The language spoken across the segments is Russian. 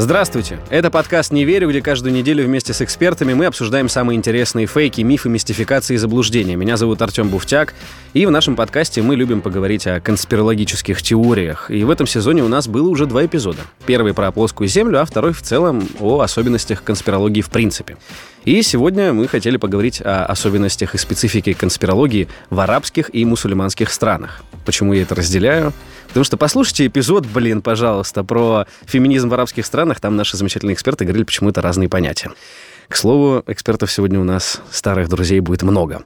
Здравствуйте! Это подкаст «Не верю», где каждую неделю вместе с экспертами мы обсуждаем самые интересные фейки, мифы, мистификации и заблуждения. Меня зовут Артем Буфтяк, и в нашем подкасте мы любим поговорить о конспирологических теориях. И в этом сезоне у нас было уже два эпизода. Первый про плоскую Землю, а второй в целом о особенностях конспирологии в принципе. И сегодня мы хотели поговорить о особенностях и специфике конспирологии в арабских и мусульманских странах. Почему я это разделяю? Потому что послушайте эпизод, блин, пожалуйста, про феминизм в арабских странах. Там наши замечательные эксперты говорили, почему это разные понятия. К слову, экспертов сегодня у нас, старых друзей, будет много.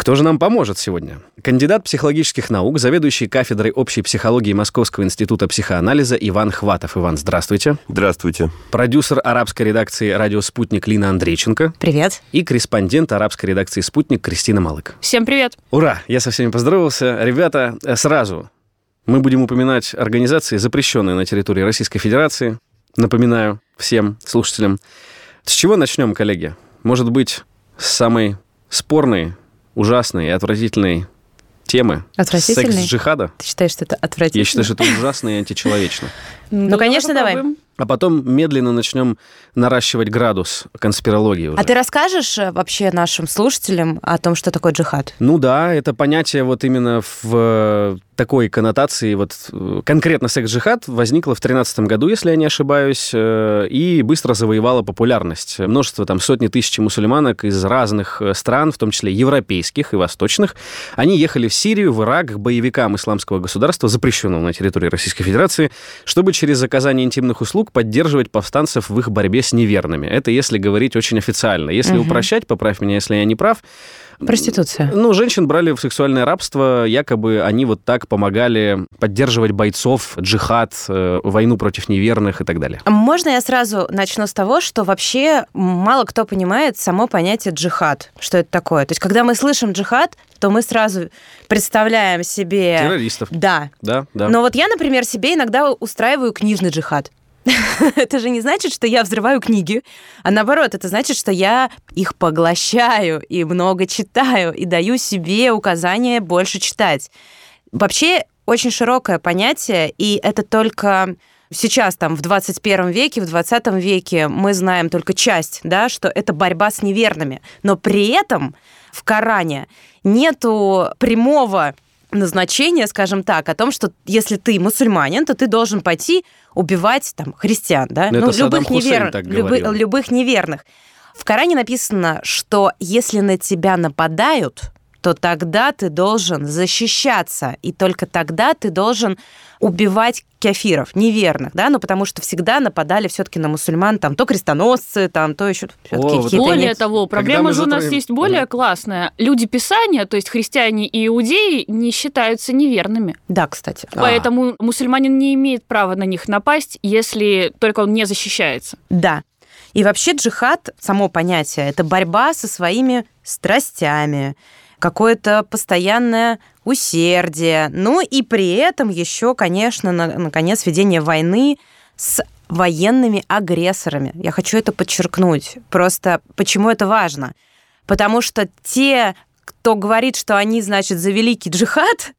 Кто же нам поможет сегодня? Кандидат психологических наук, заведующий кафедрой общей психологии Московского института психоанализа Иван Хватов. Иван, здравствуйте. Здравствуйте. Продюсер арабской редакции «Радио Спутник» Лина Андрейченко. Привет. И корреспондент арабской редакции «Спутник» Кристина Малык. Всем привет. Ура! Я со всеми поздоровался. Ребята, э, сразу мы будем упоминать организации, запрещенные на территории Российской Федерации. Напоминаю всем слушателям. С чего начнем, коллеги? Может быть, с самой спорной ужасной и отвратительной темы. Отвратительной? Секс джихада. Ты считаешь, что это отвратительно? Я считаю, что это ужасно и античеловечно. Ну, конечно, давай. А потом медленно начнем наращивать градус конспирологии уже. А ты расскажешь э, вообще нашим слушателям о том, что такое джихад? Ну да, это понятие вот именно в э, такой коннотации, вот э, конкретно секс-джихад возникло в 2013 году, если я не ошибаюсь, и быстро завоевало популярность. Множество, там, сотни тысяч мусульманок из разных стран, в том числе европейских и восточных, они ехали в Сирию, в Ирак к боевикам исламского государства, запрещенного на территории Российской Федерации, чтобы через оказание интимных услуг поддерживать повстанцев в их борьбе с неверными. Это если говорить очень официально. Если угу. упрощать, поправь меня, если я не прав, Проституция. Ну, женщин брали в сексуальное рабство, якобы они вот так помогали поддерживать бойцов, джихад, э, войну против неверных и так далее. Можно я сразу начну с того, что вообще мало кто понимает само понятие джихад, что это такое. То есть, когда мы слышим джихад, то мы сразу представляем себе... Террористов. Да. Да, да. Но вот я, например, себе иногда устраиваю книжный джихад. это же не значит, что я взрываю книги, а наоборот, это значит, что я их поглощаю и много читаю, и даю себе указания больше читать. Вообще, очень широкое понятие, и это только сейчас, там, в 21 веке, в 20 веке мы знаем только часть, да, что это борьба с неверными. Но при этом в Коране нету прямого назначения, скажем так, о том, что если ты мусульманин, то ты должен пойти убивать там христиан, да, ну, любых, невер... Любы... любых неверных. В Коране написано, что если на тебя нападают, то тогда ты должен защищаться, и только тогда ты должен убивать кефиров, неверных, да, ну потому что всегда нападали все-таки на мусульман, там то крестоносцы, там то еще О, Более того, проблема же у нас есть более классная. Люди Писания, то есть христиане и иудеи, не считаются неверными. Да, кстати. Поэтому а. мусульманин не имеет права на них напасть, если только он не защищается. Да. И вообще джихад, само понятие, это борьба со своими страстями, какое-то постоянное усердие. Ну и при этом еще, конечно, на, наконец, ведение войны с военными агрессорами. Я хочу это подчеркнуть. Просто почему это важно? Потому что те, кто говорит, что они, значит, за великий джихад,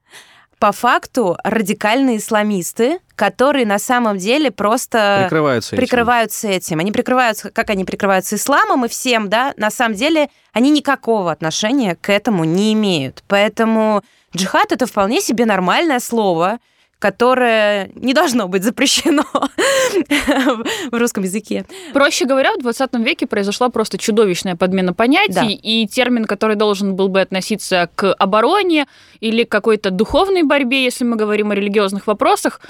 по факту радикальные исламисты, которые на самом деле просто прикрываются, прикрываются этим. этим. Они прикрываются, как они прикрываются исламом и всем, да, на самом деле они никакого отношения к этому не имеют. Поэтому джихад это вполне себе нормальное слово, которое не должно быть запрещено в русском языке. Проще говоря, в 20 веке произошла просто чудовищная подмена понятий, да. и термин, который должен был бы относиться к обороне или к какой-то духовной борьбе, если мы говорим о религиозных вопросах,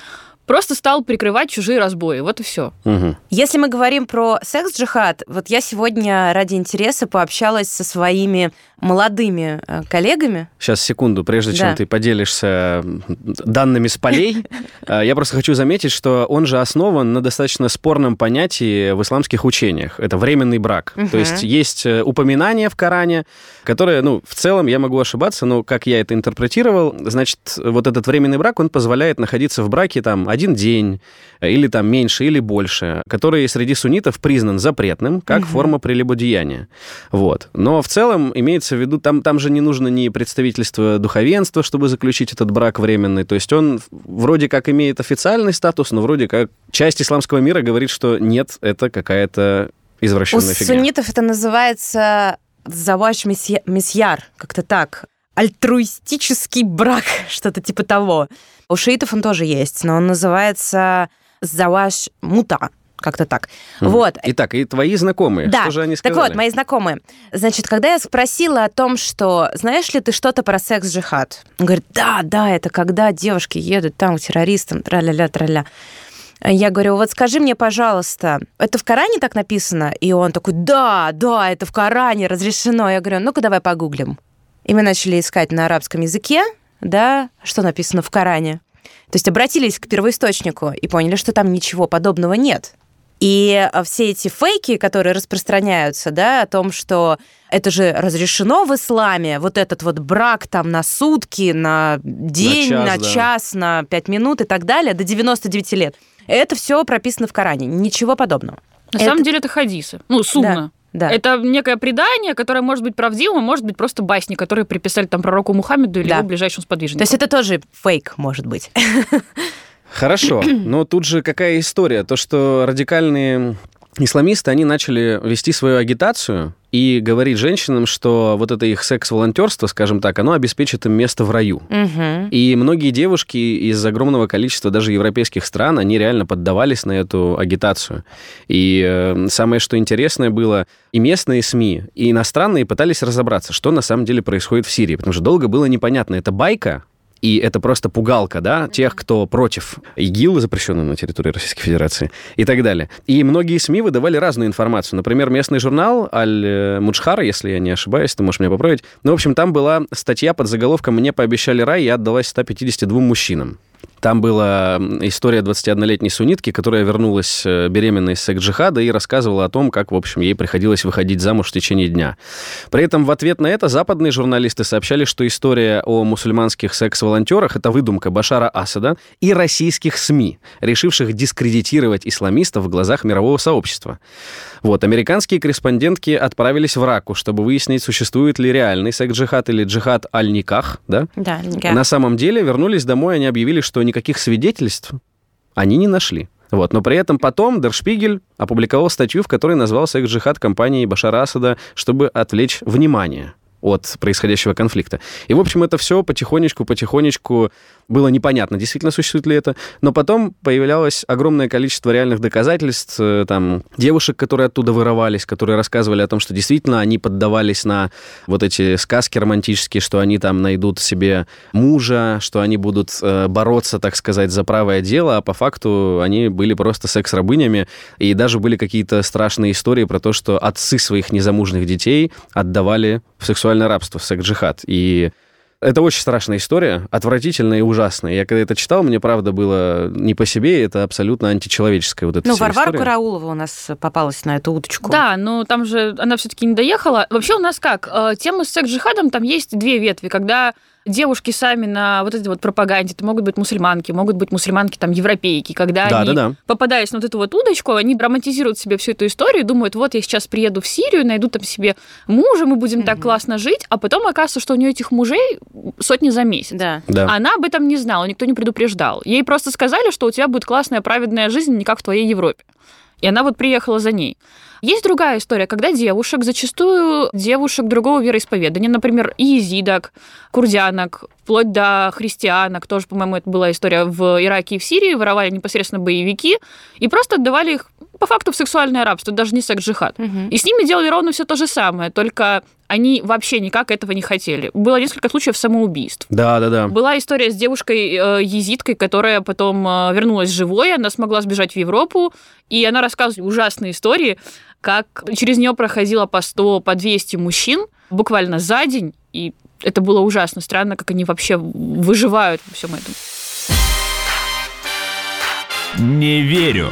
просто стал прикрывать чужие разбои. Вот и все. Угу. Если мы говорим про секс-джихад, вот я сегодня ради интереса пообщалась со своими молодыми э, коллегами. Сейчас, секунду, прежде чем Да. ты поделишься данными с полей, э, я просто хочу заметить, что он же основан на достаточно спорном понятии в исламских учениях. Это временный брак. То есть есть э, упоминание в Коране, которое, ну, в целом, я могу ошибаться, но как я это интерпретировал, значит, вот этот временный брак, он позволяет находиться в браке там один день, или там меньше, или больше, который среди суннитов признан запретным, как форма прелюбодеяния. Вот. Но в целом имеется в виду, там, там же не нужно ни представительство духовенства, чтобы заключить этот брак временный. То есть он вроде как имеет официальный статус, но вроде как часть исламского мира говорит, что нет, это какая-то У извращенная фигня. суннитов это называется заваш месья- месьяр, как-то так. Альтруистический брак, что-то типа того. У шиитов он тоже есть, но он называется заваш мута, как-то так. Мгм. Вот. Итак, и твои знакомые, Да. что же они Так сказали? вот, мои знакомые. Значит, когда я спросила о том, что знаешь ли ты что-то про секс-джихад, он говорит, да, да, это когда девушки едут там к террористам, тра-ля-ля, тра-ля. Я говорю, вот скажи мне, пожалуйста, это в Коране так написано? И он такой, да, да, это в Коране разрешено. Я говорю, ну-ка давай погуглим. И мы начали искать на арабском языке, да, что написано в Коране. То есть обратились к первоисточнику и поняли, что там ничего подобного нет. И э, все эти фейки, которые распространяются, да, о том, что это же разрешено в исламе, вот этот вот брак там на сутки, на день, час, на да. час, на пять минут и так далее, до 99 лет. Это все прописано в Коране, ничего подобного. На Это- самом деле это хадисы. Ну, сунна. Да. Это некое предание, которое может быть правдивым, а может быть просто басни, которые приписали там пророку Мухаммеду или Да. его ближайшим сподвижникам. То есть это тоже фейк, может быть. Хорошо, но тут же какая история? То, что радикальные исламисты, они начали вести свою агитацию и говорить женщинам, что вот это их секс-волонтерство, скажем так, оно обеспечит им место в раю. Мгм. И многие девушки из огромного количества даже европейских стран, они реально поддавались на эту агитацию. И э, самое, что интересное было, и местные СМИ, и иностранные пытались разобраться, что на самом деле происходит в Сирии. Потому что долго было непонятно, это байка, и это просто пугалка, да, тех, кто против ИГИЛ, запрещенного на территории Российской Федерации, и так далее. И многие СМИ выдавали разную информацию. Например, местный журнал Аль-Муджхара, если я не ошибаюсь, ты можешь меня поправить. Ну, в общем, там была статья под заголовком «Мне пообещали рай, я отдалась 152 мужчинам». Там была история 21-летней суннитки, которая вернулась э, беременной из секс-джихада и рассказывала о том, как, в общем, ей приходилось выходить замуж в течение дня. При этом в ответ на это западные журналисты сообщали, что история о мусульманских секс-волонтерах – это выдумка Башара Асада и российских СМИ, решивших дискредитировать исламистов в глазах мирового сообщества. Вот, американские корреспондентки отправились в Раку, чтобы выяснить, существует ли реальный секс-джихад или джихад аль-Никах, да? Да, да. На самом деле вернулись домой, они объявили, что никаких свидетельств они не нашли. Вот. Но при этом потом Дершпигель опубликовал статью, в которой назвал секс-джихад компании Башара Асада, чтобы отвлечь внимание от происходящего конфликта. И, в общем, это все потихонечку-потихонечку было непонятно, действительно существует ли это. Но потом появлялось огромное количество реальных доказательств, э, там, девушек, которые оттуда вырывались, которые рассказывали о том, что действительно они поддавались на вот эти сказки романтические, что они там найдут себе мужа, что они будут э, бороться, так сказать, за правое дело, а по факту они были просто секс-рабынями, и даже были какие-то страшные истории про то, что отцы своих незамужних детей отдавали в сексуальное рабство, секс-джихад. И это очень страшная история, отвратительная и ужасная. Я когда это читал, мне правда было не по себе, это абсолютно античеловеческая вот эта Ну, Варвара история. Караулова у нас попалась на эту удочку. Да, но там же она все-таки не доехала. Вообще у нас как? э, Тема с секс-джихадом, там есть две ветви, когда девушки сами на вот этой вот пропаганде, это могут быть мусульманки, могут быть мусульманки там европейки, когда Да, они, да, да. попадаясь на вот эту вот удочку, они романтизируют себе всю эту историю, думают, вот я сейчас приеду в Сирию, найду там себе мужа, мы будем так классно жить, а потом оказывается, что у нее этих мужей сотни за месяц. Да. Да. Она об этом не знала, никто не предупреждал. Ей просто сказали, что у тебя будет классная праведная жизнь, не как в твоей Европе. И она вот приехала за ней. Есть другая история, когда девушек, зачастую девушек другого вероисповедания, например, езидок, курдянок, вплоть до христианок, тоже, по-моему, это была история в Ираке и в Сирии, воровали непосредственно боевики и просто отдавали их по факту в сексуальное рабство, даже не секс-джихад. Мгм. И с ними делали ровно все то же самое, только они вообще никак этого не хотели. Было несколько случаев самоубийств. Да, да, да. Была история с девушкой э, которая потом э, вернулась живой, она смогла сбежать в Европу, и она рассказывает ужасные истории. как через нее проходило по 100, по 200 мужчин буквально за день, и это было ужасно странно, как они вообще выживают во всем этом. Не верю.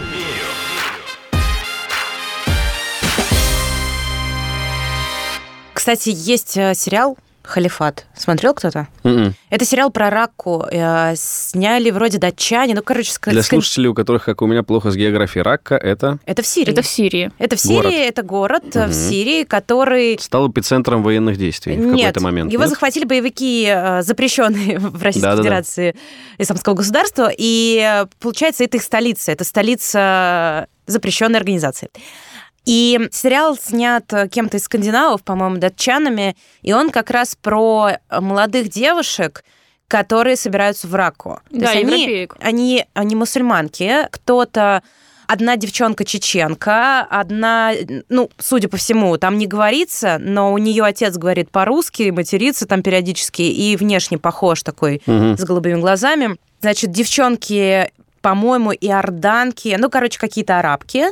Кстати, есть э, сериал Халифат. Смотрел кто-то? Мгм. Это сериал про Ракку. Э, сняли вроде датчане. Ну, короче, ска- Для слушателей, у которых, как у меня, плохо с географией Ракка, это Это в Сирии. Это в Сирии. Это в Город. Сирии, это город Мгм. в Сирии, который... стал эпицентром военных действий в Нет, какой-то момент. его нет? захватили боевики, запрещенные в Российской Да-да-да. Федерации Исламского государства, и получается, это их столица, это столица запрещенной организации. И сериал снят э, кем-то из скандинавов, по-моему, датчанами, и он как раз про э, молодых девушек, которые собираются в Раку. То Да, есть они, европеек. они, они мусульманки, кто-то Одна девчонка чеченка, одна, ну, судя по всему, там не говорится, но у нее отец говорит по-русски, матерится там периодически и внешне похож такой Мгм. с голубыми глазами. Значит, девчонки, по-моему, иорданки, ну, короче, какие-то арабки.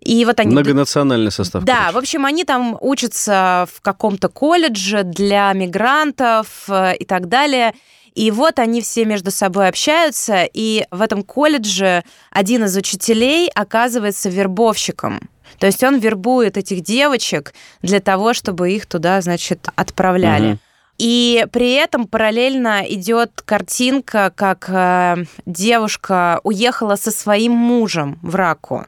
И вот они... Многонациональный состав. Да, короче. в общем, они там учатся в каком-то колледже для мигрантов э, и так далее. И вот они все между собой общаются, и в этом колледже один из учителей оказывается вербовщиком. То есть он вербует этих девочек для того, чтобы их туда, значит, отправляли. Мгм. И при этом параллельно идет картинка, как э, девушка уехала со своим мужем в Раку.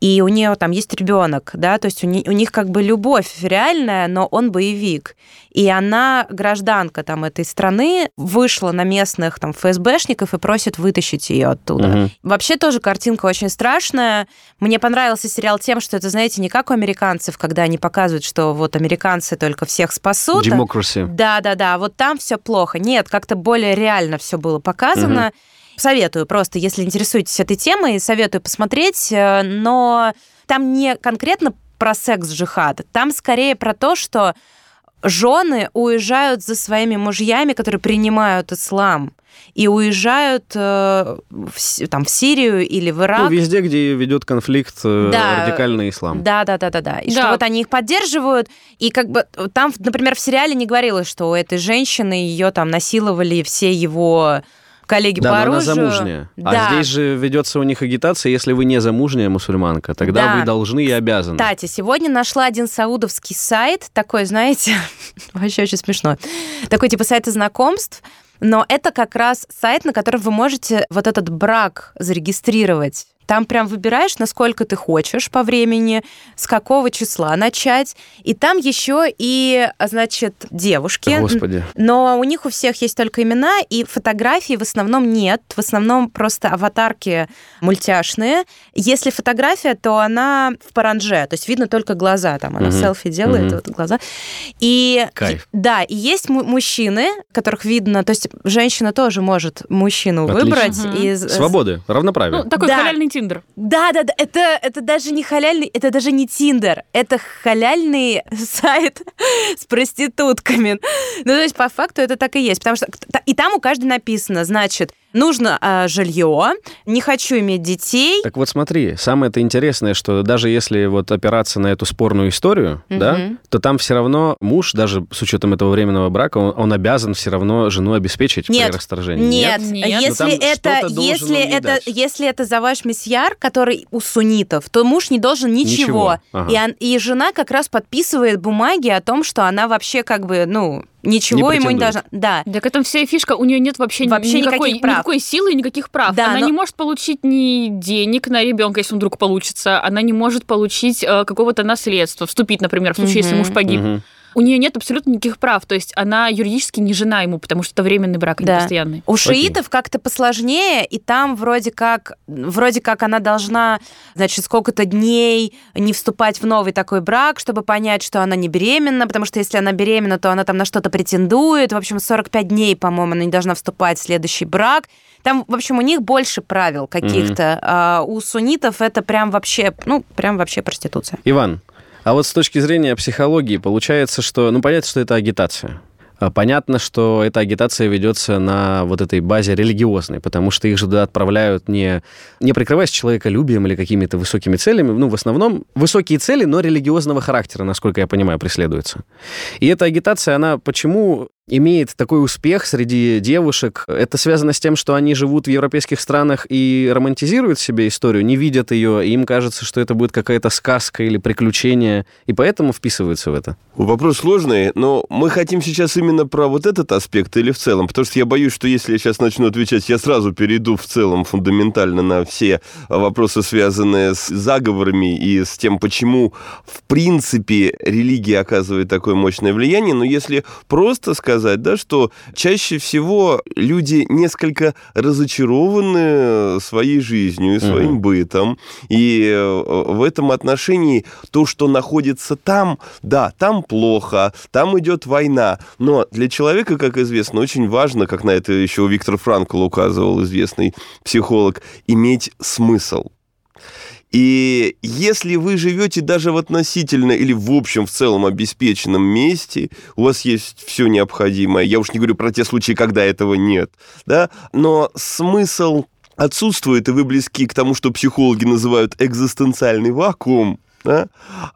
И у нее там есть ребенок, да, то есть у, не- у них как бы любовь реальная, но он боевик. И она, гражданка там этой страны, вышла на местных там ФСБшников и просит вытащить ее оттуда. Мгм. Вообще тоже картинка очень страшная. Мне понравился сериал тем, что это, знаете, не как у американцев, когда они показывают, что вот американцы только всех спасут. Democracy. да, да, да, вот там все плохо. Нет, как-то более реально все было показано. Советую просто, если интересуетесь этой темой, советую посмотреть, э, но там не конкретно про секс-джихад, там скорее про то, что жены уезжают за своими мужьями, которые принимают ислам, и уезжают э, в, там, в Сирию или в Ирак. Ну, везде, где ведет конфликт э, Да. радикальный ислам. Да, да, да, да, да. И Да. что вот они их поддерживают. И как бы там, например, в сериале не говорилось, что у этой женщины ее там насиловали все его коллеги Да, по но она оружию. замужняя. Да. А здесь же ведется у них агитация, если вы не замужняя мусульманка, тогда Да. вы должны и обязаны. Кстати, сегодня нашла один саудовский сайт, такой, знаете, вообще очень смешно, такой типа сайта знакомств, но это как раз сайт, на котором вы можете вот этот брак зарегистрировать. Там прям выбираешь, насколько ты хочешь по времени, с какого числа начать. И там еще и, значит, девушки. Господи. Но у них у всех есть только имена, и фотографий в основном нет. В основном просто аватарки мультяшные. Если фотография, то она в паранже, то есть видно только глаза. Там она Мгм. селфи делает, Мгм. вот глаза. И Кайф. да, и есть му- мужчины, которых видно, то есть женщина тоже может мужчину Отлично. выбрать. Мгм. из- Свободы, равноправие. Ну, такой Да. халяльный тиндер. Да, да, да, это, это даже не халяльный, это даже не Тиндер, это халяльный сайт с проститутками. Ну, то есть, по факту, это так и есть. Потому что и там у каждой написано, значит, нужно а, жилье, не хочу иметь детей. Так вот смотри, самое это интересное, что даже если вот опираться на эту спорную историю, да, Мгм. то там все равно муж, даже с учетом этого временного брака, он, он обязан все равно жену обеспечить Нет, при расторжении. Нет, Нет? Ну, если там это, если это, дать. если это заваш месьяр, который у суннитов, то муж не должен ничего. Ничего, ага. И, он- и жена как раз подписывает бумаги о том, что она вообще как бы, ну, ничего Не ему не должна. Да. Так это вся и фишка, у нее нет вообще, Вообще никакой, никаких прав. никакой силы и никаких прав. Да, она но- не может получить ни денег на ребенка, если он вдруг получится. Она не может получить э, какого-то наследства, вступить, например, в случае, если Мгм. муж погиб. Мгм. У нее нет абсолютно никаких прав. То есть она юридически не жена ему, потому что это временный брак, а Да. не постоянный. У Окей. шиитов как-то посложнее, и там вроде как, вроде как она должна, значит, сколько-то дней не вступать в новый такой брак, чтобы понять, что она не беременна, потому что если она беременна, то она там на что-то претендует. В общем, 45 дней, по-моему, она не должна вступать в следующий брак. Там, в общем, у них больше правил каких-то. А у суннитов это прям вообще, ну, прям вообще проституция. Иван, а вот с точки зрения психологии получается, что, ну, понятно, что это агитация. А понятно, что эта агитация ведется на вот этой базе религиозной, потому что их же туда отправляют не, не прикрываясь человеколюбием или какими-то высокими целями. Ну, в основном высокие цели, но религиозного характера, насколько я понимаю, преследуются. И эта агитация, она почему имеет такой успех среди девушек. Это связано с тем, что они живут в европейских странах и романтизируют себе историю, не видят ее, и им кажется, что это будет какая-то сказка или приключение, и поэтому вписываются в это. Вопрос сложный, но мы хотим сейчас именно про вот этот аспект или в целом, потому что я боюсь, что если я сейчас начну отвечать, я сразу перейду в целом фундаментально на все вопросы, связанные с заговорами и с тем, почему в принципе религия оказывает такое мощное влияние, но если просто сказать, сказать, да, что чаще всего люди несколько разочарованы своей жизнью и своим угу. бытом. И э, в этом отношении то, что находится там, да, там плохо, там идет война. Но для человека, как известно, очень важно, как на это еще Виктор Франкл указывал, известный психолог, иметь смысл. И если вы живете даже в относительно или в общем, в целом обеспеченном месте, у вас есть все необходимое, я уж не говорю про те случаи, когда этого нет, да, но смысл отсутствует, и вы близки к тому, что психологи называют экзистенциальный вакуум, да,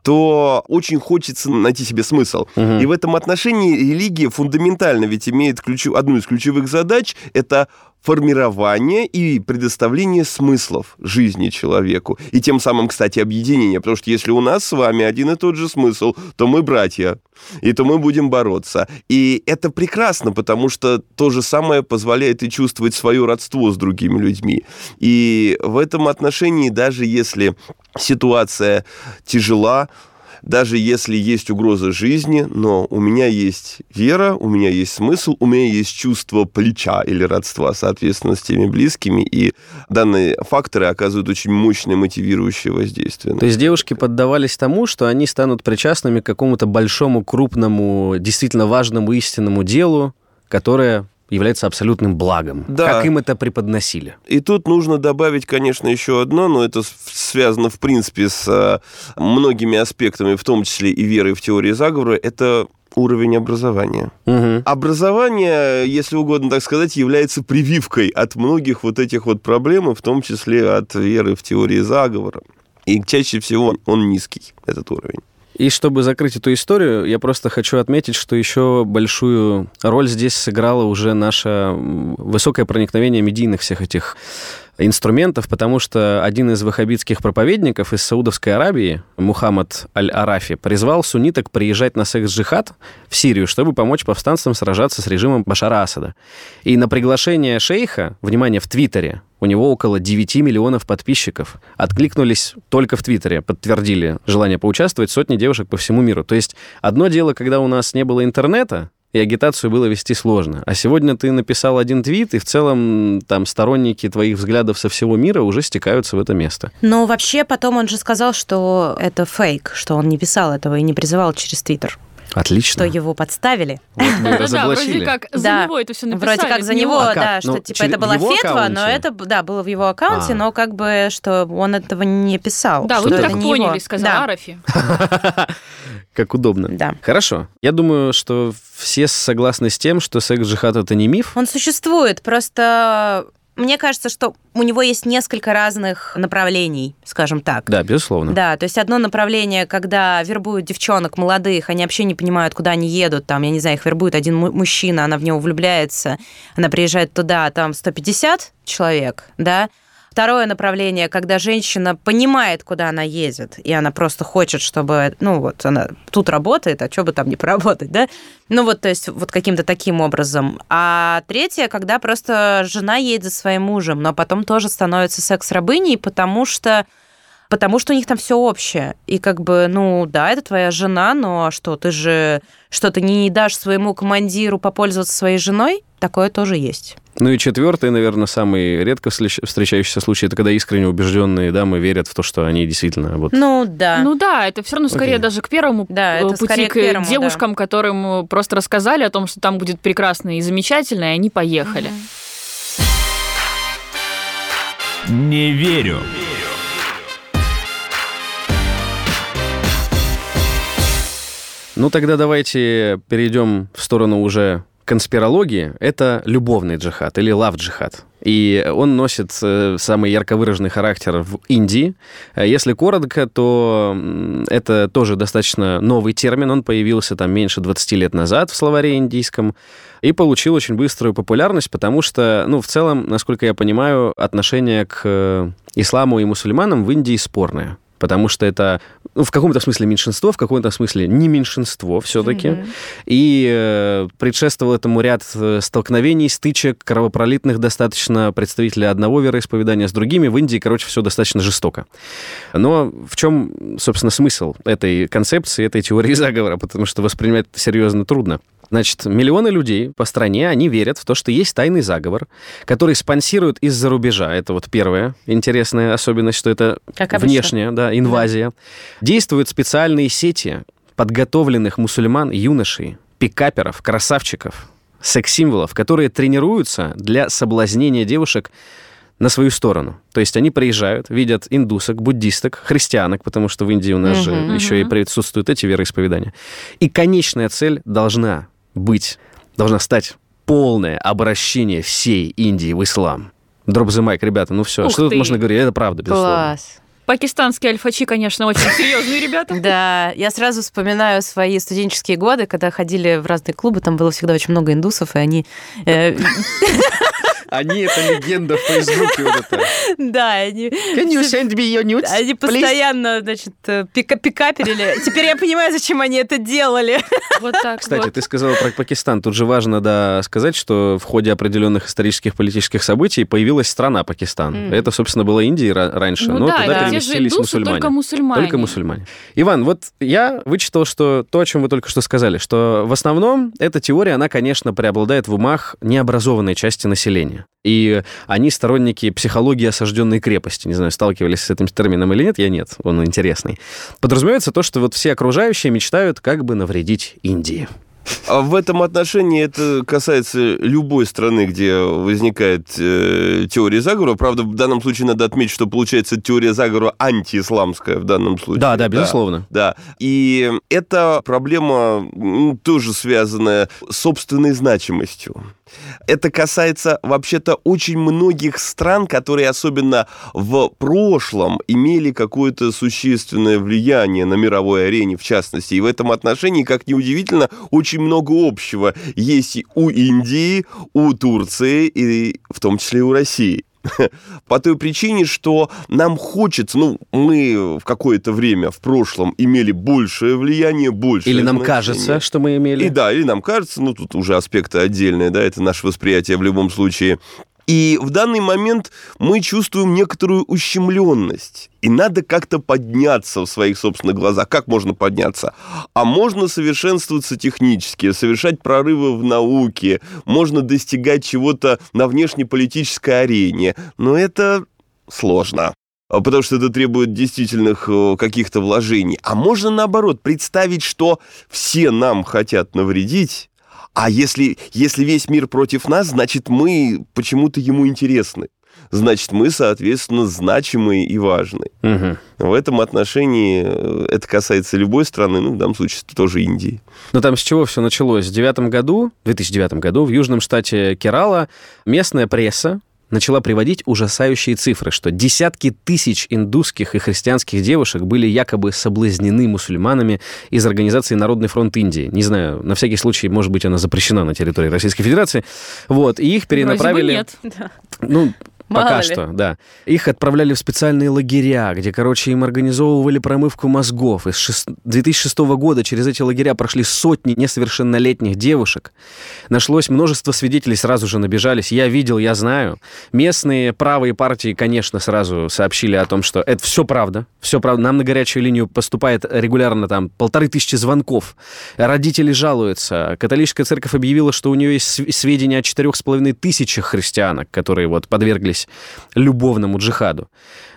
то очень хочется найти себе смысл. Угу. И в этом отношении религия фундаментально ведь имеет ключ... одну из ключевых задач – это формирование и предоставление смыслов жизни человеку. И тем самым, кстати, объединение. Потому что если у нас с вами один и тот же смысл, то мы братья, и то мы будем бороться. И это прекрасно, потому что то же самое позволяет и чувствовать свое родство с другими людьми. И в этом отношении, даже если ситуация тяжела, даже если есть угроза жизни, но у меня есть вера, у меня есть смысл, у меня есть чувство плеча или родства, соответственно, с теми близкими, и данные факторы оказывают очень мощное мотивирующее воздействие. То есть девушки поддавались тому, что они станут причастными к какому-то большому, крупному, действительно важному истинному делу, которое является абсолютным благом. Да. Как им это преподносили? И тут нужно добавить, конечно, еще одно, но это связано, в принципе, с э, многими аспектами, в том числе и верой в теории заговора, это уровень образования. Угу. Образование, если угодно так сказать, является прививкой от многих вот этих вот проблем, в том числе от веры в теории заговора. И чаще всего он низкий, этот уровень. И чтобы закрыть эту историю, я просто хочу отметить, что еще большую роль здесь сыграло уже наше высокое проникновение медийных всех этих инструментов, потому что один из ваххабитских проповедников из Саудовской Аравии, Мухаммад Аль-Арафи, призвал сунниток приезжать на секс-джихад в Сирию, чтобы помочь повстанцам сражаться с режимом Башара Асада. И на приглашение шейха, внимание, в Твиттере, у него около 9 миллионов подписчиков. Откликнулись только в Твиттере, подтвердили желание поучаствовать сотни девушек по всему миру. То есть одно дело, когда у нас не было интернета, и агитацию было вести сложно. А сегодня ты написал один твит, и в целом там сторонники твоих взглядов со всего мира уже стекаются в это место. Но вообще потом он же сказал, что это фейк, что он не писал этого и не призывал через Твиттер. Отлично. Что его подставили. Вот мы да, вроде как за да. него это все написали. Вроде как за него, а да, что ну, типа это была фетва, но это да, было в его аккаунте, а. но как бы что он этого не писал. Да, вы так поняли, его. сказал да. Арафи. Как удобно. Да. Хорошо. Я думаю, что все согласны с тем, что секс-джихад — это не миф. Он существует, просто мне кажется, что у него есть несколько разных направлений, скажем так. Да, безусловно. Да, то есть одно направление, когда вербуют девчонок молодых, они вообще не понимают, куда они едут, там, я не знаю, их вербует один мужчина, она в него влюбляется, она приезжает туда, там 150 человек, да, Второе направление, когда женщина понимает, куда она едет, и она просто хочет, чтобы, ну вот, она тут работает, а что бы там не поработать, да? Ну вот, то есть вот каким-то таким образом. А третье, когда просто жена едет за своим мужем, но потом тоже становится секс-рабыней, потому что потому что у них там все общее. И как бы, ну да, это твоя жена, но что, ты же что, ты не дашь своему командиру попользоваться своей женой? Такое тоже есть. Ну и четвертый, наверное, самый редко встречающийся случай, это когда искренне убежденные дамы верят в то, что они действительно вот... Ну да. Ну да, это все равно скорее okay. даже к первому да, это пути, к, к первому, девушкам, да. которым просто рассказали о том, что там будет прекрасно и замечательно, и они поехали. Не верю. Ну тогда давайте перейдем в сторону уже конспирологии — это любовный джихад или лав-джихад. И он носит э, самый ярко выраженный характер в Индии. Э, если коротко, то это тоже достаточно новый термин. Он появился там меньше 20 лет назад в словаре индийском и получил очень быструю популярность, потому что, ну, в целом, насколько я понимаю, отношение к э, исламу и мусульманам в Индии спорное потому что это ну, в каком-то смысле меньшинство, в каком-то смысле не меньшинство все-таки. Mm-hmm. И э, предшествовал этому ряд э, столкновений, стычек, кровопролитных достаточно представителей одного вероисповедания с другими. В Индии, короче, все достаточно жестоко. Но в чем, собственно, смысл этой концепции, этой теории заговора? Потому что воспринимать это серьезно трудно. Значит, миллионы людей по стране, они верят в то, что есть тайный заговор, который спонсируют из-за рубежа. Это вот первая интересная особенность, что это как внешняя да, инвазия. Да. Действуют специальные сети подготовленных мусульман, юношей, пикаперов, красавчиков, секс-символов, которые тренируются для соблазнения девушек на свою сторону. То есть они приезжают, видят индусок, буддисток, христианок, потому что в Индии у нас uh-huh, же uh-huh. еще и присутствуют эти вероисповедания. И конечная цель должна быть, должна стать полное обращение всей Индии в ислам. Дроп the mic, ребята, ну все, Ух что ты. тут можно говорить? Это правда, безусловно. Класс. Пакистанские альфачи, конечно, очень серьезные ребята. Да, я сразу вспоминаю свои студенческие годы, когда ходили в разные клубы, там было всегда очень много индусов, и они... Они это легенда в Фейсбуке вот это. Да, они... Can you send me your nudes, Они постоянно, значит, э, пика пикаперили. Теперь я понимаю, зачем они это делали. Вот так Кстати, ты сказала про Пакистан. Тут же важно, да, сказать, что в ходе определенных исторических политических событий появилась страна Пакистан. Это, собственно, была Индия раньше, ну, но да, туда да. переместились мусульмане. Только мусульмане. Только мусульмане. Иван, вот я вычитал, что то, о чем вы только что сказали, что в основном эта теория, она, конечно, преобладает в умах необразованной части населения. И они сторонники психологии осажденной крепости. Не знаю, сталкивались с этим термином или нет, я нет, он интересный. Подразумевается то, что вот все окружающие мечтают как бы навредить Индии. А в этом отношении это касается любой страны, где возникает э, теория заговора. Правда, в данном случае надо отметить, что получается теория заговора антиисламская в данном случае. Да, да, безусловно. Да. да. И эта проблема ну, тоже связанная с собственной значимостью. Это касается вообще-то очень многих стран, которые особенно в прошлом имели какое-то существенное влияние на мировой арене, в частности. И в этом отношении, как ни удивительно, очень много общего есть и у Индии, у Турции и в том числе и у России. По той причине, что нам хочется, ну, мы в какое-то время в прошлом имели большее влияние, больше. Или нам кажется, что мы имели. И да, или нам кажется, ну, тут уже аспекты отдельные, да, это наше восприятие в любом случае. И в данный момент мы чувствуем некоторую ущемленность. И надо как-то подняться в своих собственных глазах. Как можно подняться? А можно совершенствоваться технически, совершать прорывы в науке, можно достигать чего-то на внешнеполитической арене. Но это сложно а потому что это требует действительных э, каких-то вложений. А можно наоборот представить, что все нам хотят навредить, а если, если весь мир против нас, значит, мы почему-то ему интересны. Значит, мы, соответственно, значимые и важны. Угу. В этом отношении э, это касается любой страны, ну, в данном случае, тоже Индии. Но там с чего все началось? В 2009 году, в 2009 году в южном штате Керала местная пресса начала приводить ужасающие цифры, что десятки тысяч индусских и христианских девушек были якобы соблазнены мусульманами из организации Народный фронт Индии. Не знаю, на всякий случай, может быть, она запрещена на территории Российской Федерации. Вот, и их перенаправили... Вроде бы нет. Ну, Мало Пока ли. что, да. Их отправляли в специальные лагеря, где, короче, им организовывали промывку мозгов. И с 2006 года через эти лагеря прошли сотни несовершеннолетних девушек. Нашлось множество свидетелей, сразу же набежались. Я видел, я знаю. Местные правые партии, конечно, сразу сообщили о том, что это все правда. Все правда. Нам на горячую линию поступает регулярно там полторы тысячи звонков. Родители жалуются. Католическая церковь объявила, что у нее есть сведения о четырех с половиной тысячах христианок, которые вот подверглись подверглись любовному джихаду.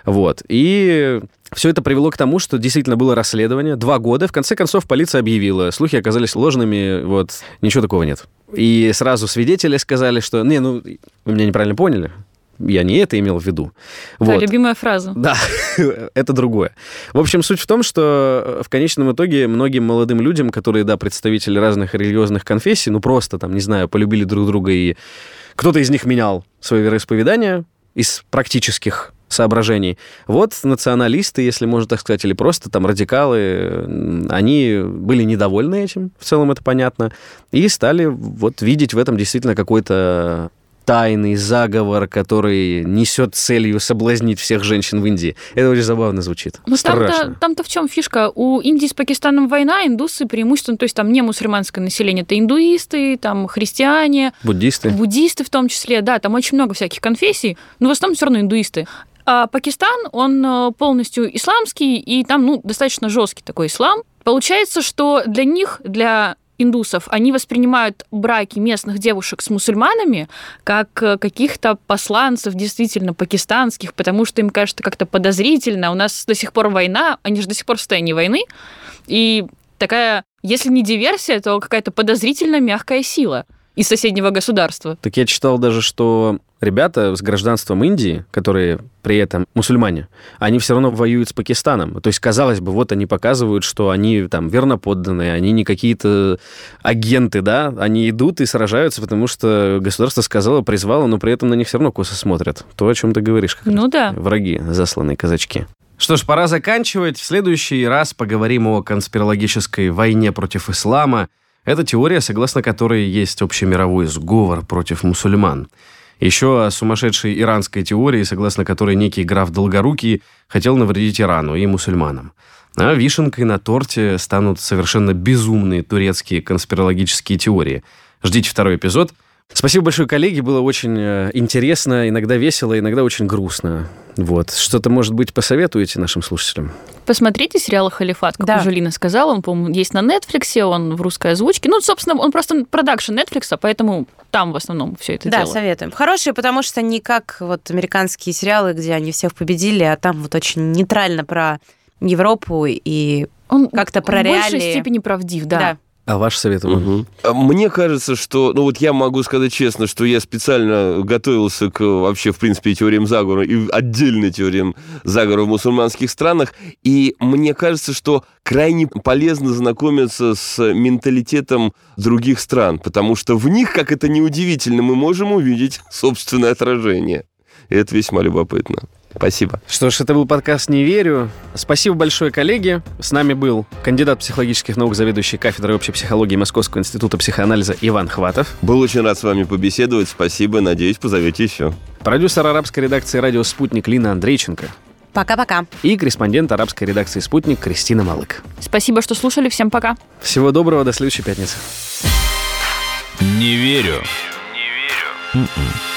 Вот. И все это привело к тому, что действительно было расследование. Два года. В конце концов, полиция объявила. Слухи оказались ложными. Вот. Ничего такого нет. И сразу свидетели сказали, что... Не, ну, вы меня неправильно поняли. Я не это имел в виду. Да, вот. любимая фраза. Да, это другое. В общем, суть в том, что в конечном итоге многим молодым людям, которые, да, представители разных религиозных конфессий, ну просто там, не знаю, полюбили друг друга и кто-то из них менял свое вероисповедание из практических соображений. Вот националисты, если можно так сказать, или просто там радикалы, они были недовольны этим, в целом это понятно, и стали вот видеть в этом действительно какой-то тайный заговор, который несет целью соблазнить всех женщин в Индии. Это очень забавно звучит. Ну там-то, там-то в чем фишка? У Индии с Пакистаном война, индусы преимущественно, то есть там не мусульманское население, это индуисты, там христиане, буддисты, буддисты в том числе, да, там очень много всяких конфессий, но в основном все равно индуисты. А Пакистан, он э, полностью исламский, и там, ну, достаточно жесткий такой ислам. Получается, что для них, для индусов, они воспринимают браки местных девушек с мусульманами как э, каких-то посланцев действительно пакистанских, потому что им кажется как-то подозрительно. У нас до сих пор война, они же до сих пор в состоянии войны. И такая, если не диверсия, то какая-то подозрительно мягкая сила из соседнего государства. Так я читал даже, что ребята с гражданством Индии, которые при этом мусульмане, они все равно воюют с Пакистаном. То есть, казалось бы, вот они показывают, что они там верноподданные, они не какие-то агенты, да, они идут и сражаются, потому что государство сказало, призвало, но при этом на них все равно косо смотрят. То, о чем ты говоришь. Как ну раз. да. Враги, засланные казачки. Что ж, пора заканчивать. В следующий раз поговорим о конспирологической войне против ислама, это теория, согласно которой есть общемировой сговор против мусульман. Еще о сумасшедшей иранской теории, согласно которой некий граф Долгорукий хотел навредить Ирану и мусульманам. А вишенкой на торте станут совершенно безумные турецкие конспирологические теории. Ждите второй эпизод – Спасибо большое, коллеги. Было очень э, интересно, иногда весело, иногда очень грустно. Вот. Что-то, может быть, посоветуете нашим слушателям? Посмотрите сериал «Халифат», как да. уже Лина сказала. Он, по-моему, есть на Netflix, он в русской озвучке. Ну, собственно, он просто продакшн Netflix, поэтому там в основном все это да, дело. Да, советуем. Хорошие, потому что не как вот американские сериалы, где они всех победили, а там вот очень нейтрально про Европу и он как-то про реалии. В большей степени правдив, да. да. А ваш совет, Угу. Мне кажется, что, ну вот я могу сказать честно, что я специально готовился к вообще, в принципе, теориям заговора и отдельной теориям заговора в мусульманских странах, и мне кажется, что крайне полезно знакомиться с менталитетом других стран, потому что в них, как это неудивительно, мы можем увидеть собственное отражение. И это весьма любопытно. Спасибо. Что ж, это был подкаст «Не верю». Спасибо большое, коллеги. С нами был кандидат психологических наук, заведующий кафедрой общей психологии Московского института психоанализа Иван Хватов. Был очень рад с вами побеседовать. Спасибо. Надеюсь, позовете еще. Продюсер арабской редакции «Радио Спутник» Лина Андрейченко. Пока-пока. И корреспондент арабской редакции «Спутник» Кристина Малык. Спасибо, что слушали. Всем пока. Всего доброго. До следующей пятницы. Не верю. Не верю. Mm-mm.